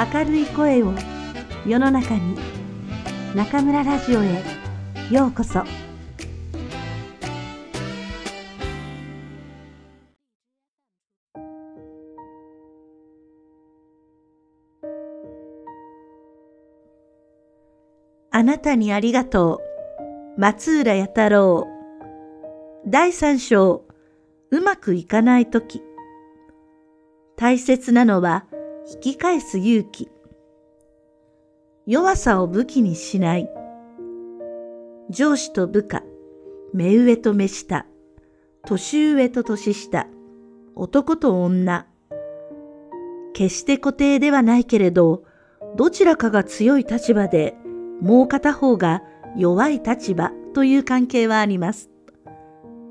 明るい声を世の中に中村ラジオへようこそ。あなたにありがとう。松浦弥太郎。第三章。うまくいかないとき大切なのは引き返す勇気。弱さを武器にしない。上司と部下、目上と目下、年上と年下、男と女。決して固定ではないけれど、どちらかが強い立場で、もう片方が弱い立場という関係はあります。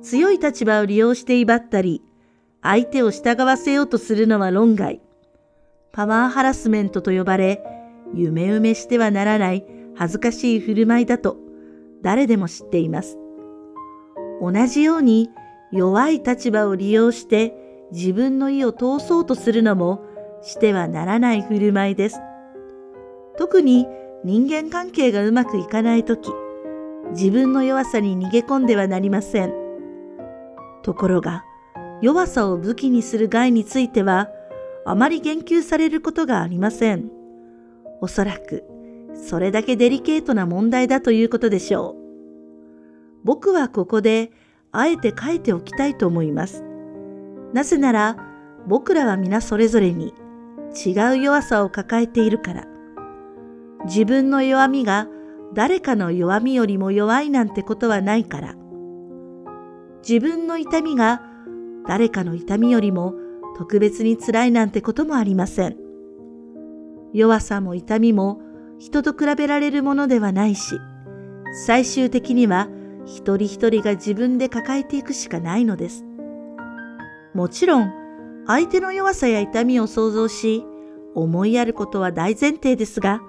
強い立場を利用して威張ったり、相手を従わせようとするのは論外。パワーハラスメントと呼ばれ、夢埋めしてはならない恥ずかしい振る舞いだと誰でも知っています。同じように弱い立場を利用して自分の意を通そうとするのもしてはならない振る舞いです。特に人間関係がうまくいかないとき、自分の弱さに逃げ込んではなりません。ところが、弱さを武器にする害については、あまり言及されることがありません。おそらく、それだけデリケートな問題だということでしょう。僕はここで、あえて書いておきたいと思います。なぜなら、僕らは皆それぞれに違う弱さを抱えているから。自分の弱みが誰かの弱みよりも弱いなんてことはないから。自分の痛みが誰かの痛みよりも特別に辛いなんてこともありません。弱さも痛みも人と比べられるものではないし、最終的には一人一人が自分で抱えていくしかないのです。もちろん、相手の弱さや痛みを想像し、思いやることは大前提ですが、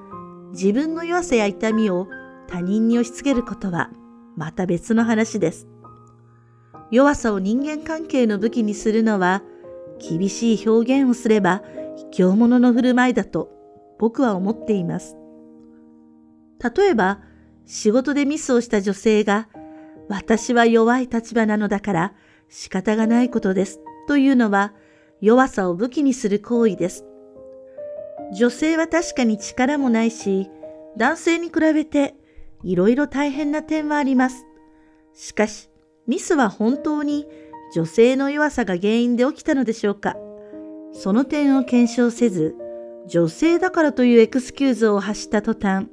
自分の弱さや痛みを他人に押し付けることはまた別の話です。弱さを人間関係の武器にするのは厳しい表現をすれば卑怯者の振る舞いだと僕は思っています。例えば、仕事でミスをした女性が、私は弱い立場なのだから仕方がないことですというのは弱さを武器にする行為です。女性は確かに力もないし、男性に比べていろいろ大変な点はあります。しかし、ミスは本当に女性の弱さが原因で起きたのでしょうかその点を検証せず、女性だからというエクスキューズを発した途端、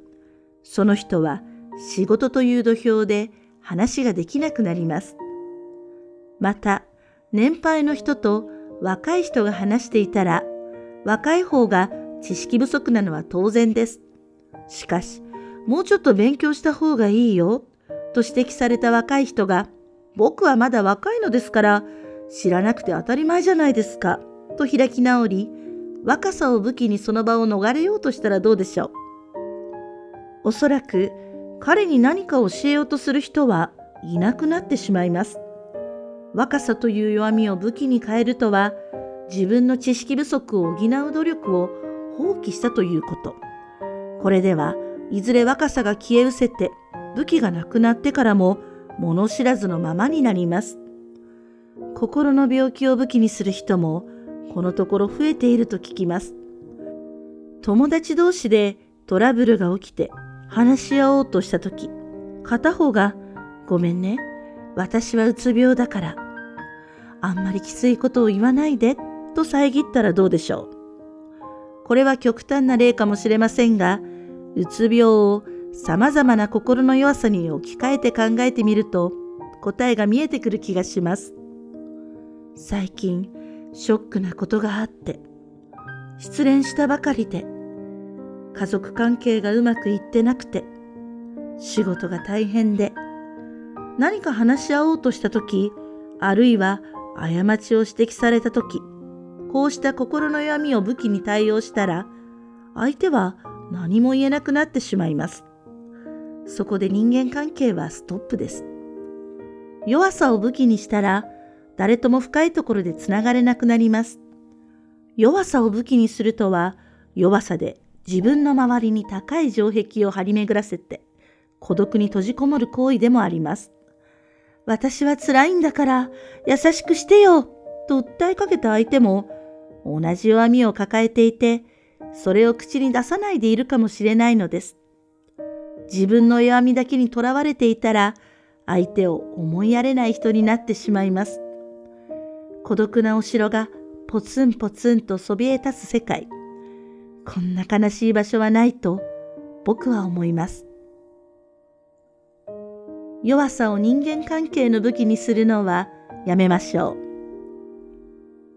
その人は仕事という土俵で話ができなくなります。また、年配の人と若い人が話していたら、若い方が知識不足なのは当然です。しかし、もうちょっと勉強した方がいいよ、と指摘された若い人が、僕はまだ若いのですから知らなくて当たり前じゃないですかと開き直り若さを武器にその場を逃れようとしたらどうでしょう。おそらく彼に何かを教えようとする人はいなくなってしまいます。若さという弱みを武器に変えるとは自分の知識不足を補う努力を放棄したということ。これではいずれ若さが消え失せて武器がなくなってからも物知らずのままになります。心の病気を武器にする人もこのところ増えていると聞きます。友達同士でトラブルが起きて話し合おうとしたとき、片方がごめんね、私はうつ病だから、あんまりきついことを言わないでと遮ったらどうでしょう。これは極端な例かもしれませんが、うつ病を様々な心の弱さに置き換えて考えてみると答えが見えてくる気がします。最近ショックなことがあって失恋したばかりで家族関係がうまくいってなくて仕事が大変で何か話し合おうとした時あるいは過ちを指摘された時こうした心の弱みを武器に対応したら相手は何も言えなくなってしまいます。そこで人間関係はストップです。弱さを武器にしたら、誰とも深いところでつながれなくなります。弱さを武器にするとは、弱さで自分の周りに高い城壁を張り巡らせて孤独に閉じこもる行為でもあります。私は辛いんだから優しくしてよと訴えかけた相手も同じ弱みを抱えていてそれを口に出さないでいるかもしれないのです。自分の弱みだけにとらわれていたら相手を思いやれない人になってしまいます。孤独なお城がポツンポツンとそびえ立つ世界。こんな悲しい場所はないと僕は思います。弱さを人間関係の武器にするのはやめましょう。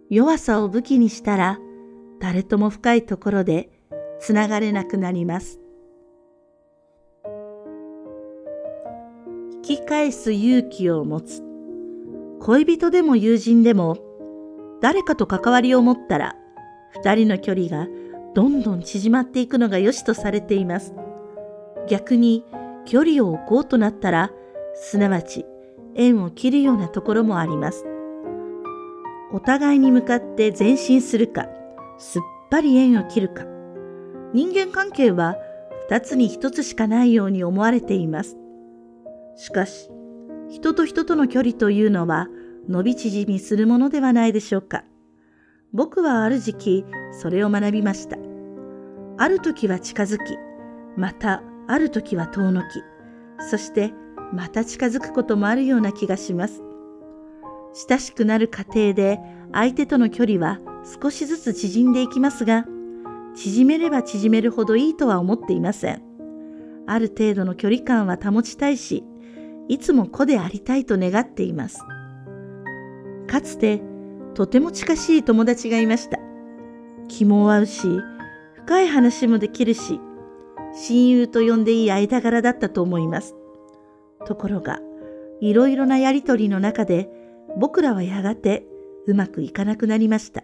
弱さを武器にしたら誰とも深いところでつながれなくなります。引き返す勇気を持つ。恋人でも友人でも誰かと関わりを持ったら二人の距離がどんどん縮まっていくのが良しとされています。逆に距離を置こうとなったらすなわち縁を切るようなところもあります。お互いに向かって前進するかすっぱり縁を切るか。人間関係は二つに一つしかないように思われています。しかし、人と人との距離というのは伸び縮みするものではないでしょうか。僕はある時期それを学びました。ある時は近づき、またある時は遠のき、そしてまた近づくこともあるような気がします。親しくなる過程で相手との距離は少しずつ縮んでいきますが、縮めれば縮めるほどいいとは思っていません。ある程度の距離感は保ちたいし、いつも子でありたいと願っています。かつて、とても近しい友達がいました。気も合うし、深い話もできるし、親友と呼んでいい間柄だったと思います。ところが、いろいろなやりとりの中で、僕らはやがてうまくいかなくなりました。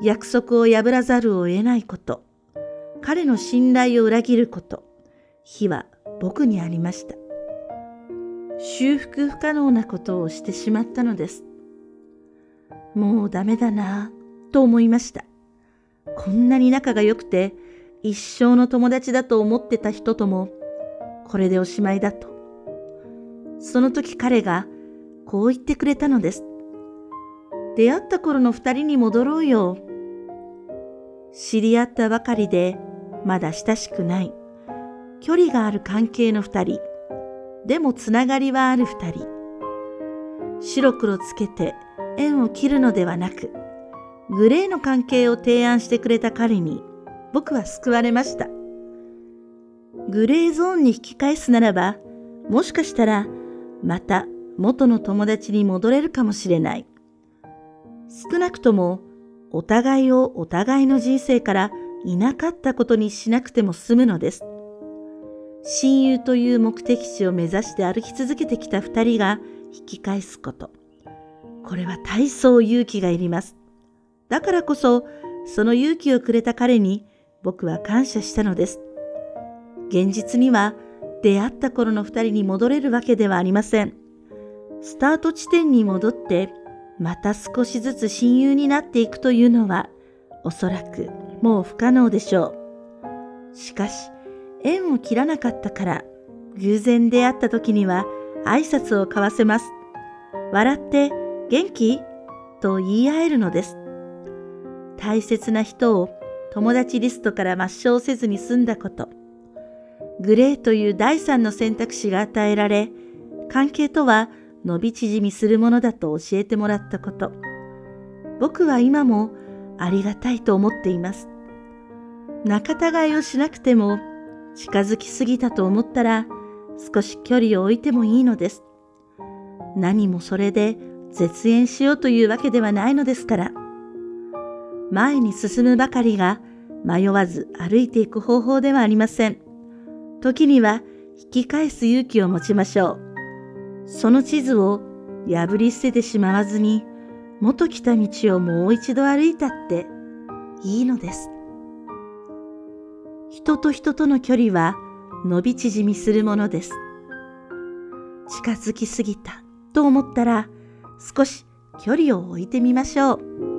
約束を破らざるを得ないこと、彼の信頼を裏切ること、非は僕にありました。修復不可能なことをしてしまったのです。もうダメだなぁと思いました。こんなに仲が良くて一生の友達だと思ってた人ともこれでおしまいだと。その時彼がこう言ってくれたのです。出会った頃の二人に戻ろうよ。知り合ったばかりでまだ親しくない。距離がある関係の二人。でもつながりはある二人。白黒つけて縁を切るのではなく、グレーの関係を提案してくれた彼に僕は救われました。グレーゾーンに引き返すならば、もしかしたらまた元の友達に戻れるかもしれない。少なくともお互いをお互いの人生からいなかったことにしなくても済むのです。親友という目的地を目指して歩き続けてきた二人が引き返すこと。これは大層勇気がいります。だからこそ、その勇気をくれた彼に僕は感謝したのです。現実には出会った頃の二人に戻れるわけではありません。スタート地点に戻ってまた少しずつ親友になっていくというのはおそらくもう不可能でしょう。しかし縁を切らなかったから偶然出会った時には挨拶を交わせます。笑って元気？と言い合えるのです。大切な人を友達リストから抹消せずに済んだこと。グレーという第三の選択肢が与えられ、関係とは伸び縮みするものだと教えてもらったこと。僕は今もありがたいと思っています。仲違いをしなくても近づきすぎたと思ったら少し距離を置いてもいいのです。何もそれで絶縁しようというわけではないのですから。前に進むばかりが迷わず歩いていく方法ではありません。時には引き返す勇気を持ちましょう。その地図を破り捨ててしまわずに元来た道をもう一度歩いたっていいのです。人と人との距離は伸び縮みするものです。近づきすぎたと思ったら少し距離を置いてみましょう。